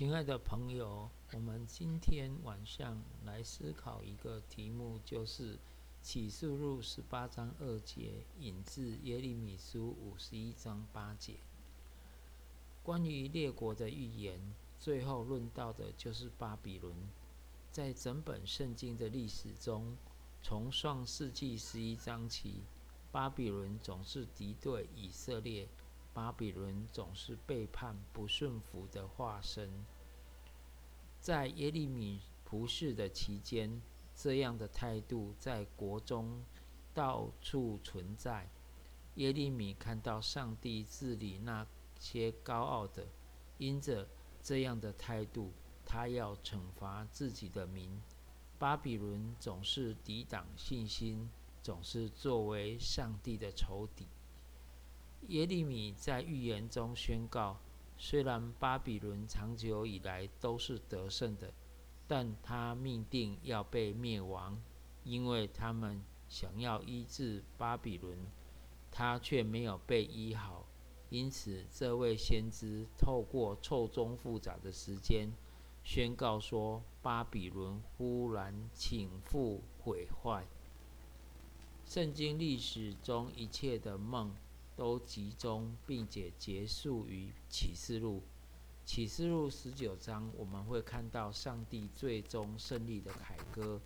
亲爱的朋友，我们今天晚上来思考一个题目，就是启示录十八章二节引自耶利米书五十一章八节。关于列国的预言，最后论到的就是巴比伦。在整本圣经的历史中，从上世纪十一章起，巴比伦总是敌对以色列。巴比伦总是背叛、不顺服的化身。在耶利米服侍的期间，这样的态度在国中到处存在。耶利米看到上帝治理那些高傲的，因着这样的态度，他要惩罚自己的民。巴比伦总是抵挡信心，总是作为上帝的仇敌。耶利米在预言中宣告：虽然巴比伦长久以来都是得胜的，但他命定要被灭亡，因为他们想要医治巴比伦，他却没有被医好。因此，这位先知透过错综复杂的时间，宣告说：巴比伦忽然倾覆毁坏。圣经历史中一切的梦。都集中并且结束于启示录。启示录十九章，我们会看到上帝最终胜利的凯歌，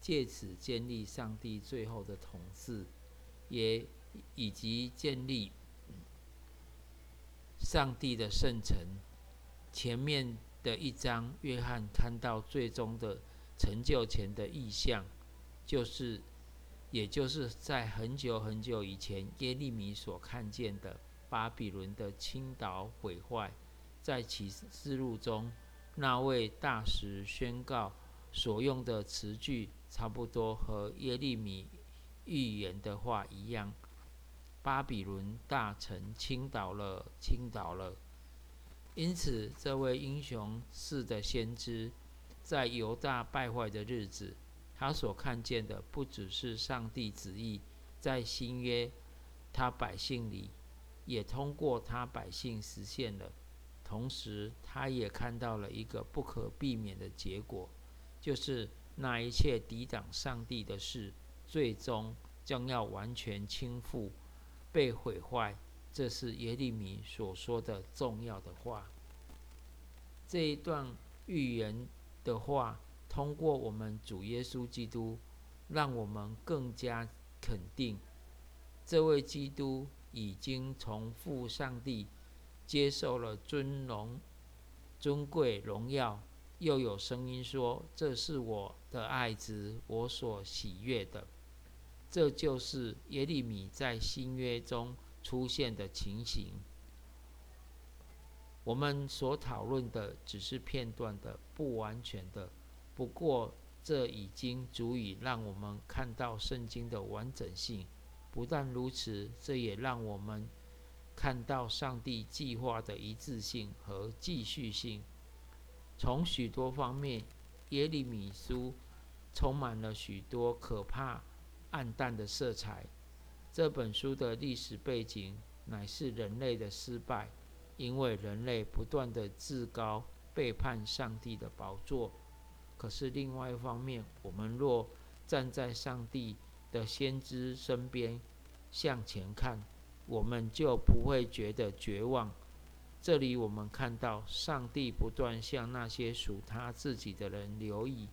借此建立上帝最后的统治，也以及建立上帝的圣城。前面的一章，约翰看到最终的成就前的意象，就是。也就是在很久很久以前，耶利米所看见的巴比伦的倾倒毁坏，在启示录中，那位大使宣告所用的词句，差不多和耶利米预言的话一样：巴比伦大城倾倒了，倾倒了。因此，这位英雄式的先知，在犹大败坏的日子。他所看见的不只是上帝旨意在新约他百姓里，也通过他百姓实现了。同时，他也看到了一个不可避免的结果，就是那一切抵挡上帝的事，最终将要完全倾覆、被毁坏。这是耶利米所说的重要的话。这一段预言的话。通过我们主耶稣基督，让我们更加肯定，这位基督已经从父上帝接受了尊荣、尊贵、荣耀。又有声音说：“这是我的爱子，我所喜悦的。”这就是耶利米在新约中出现的情形。我们所讨论的只是片段的、不完全的。不过，这已经足以让我们看到圣经的完整性。不但如此，这也让我们看到上帝计划的一致性和继续性。从许多方面，耶利米书充满了许多可怕、暗淡的色彩。这本书的历史背景乃是人类的失败，因为人类不断的自高，背叛上帝的宝座。可是另外一方面，我们若站在上帝的先知身边向前看，我们就不会觉得绝望。这里我们看到上帝不断向那些属他自己的人留意，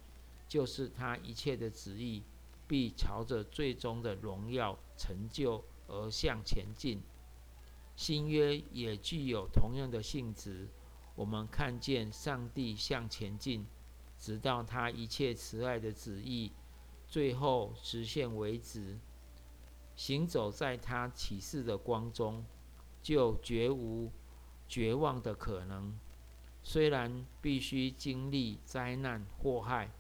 就是他一切的旨意必朝着最终的荣耀成就而向前进。新约也具有同样的性质，我们看见上帝向前进。直到他一切慈爱的旨意最后实现为止，行走在他启示的光中，就绝无绝望的可能。虽然必须经历灾难祸害，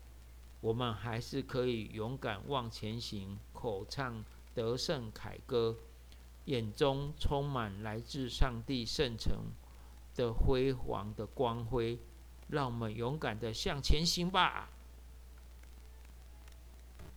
我们还是可以勇敢往前行，口唱得胜凯歌，眼中充满来自上帝圣城的辉煌的光辉。让我们勇敢的向前行吧。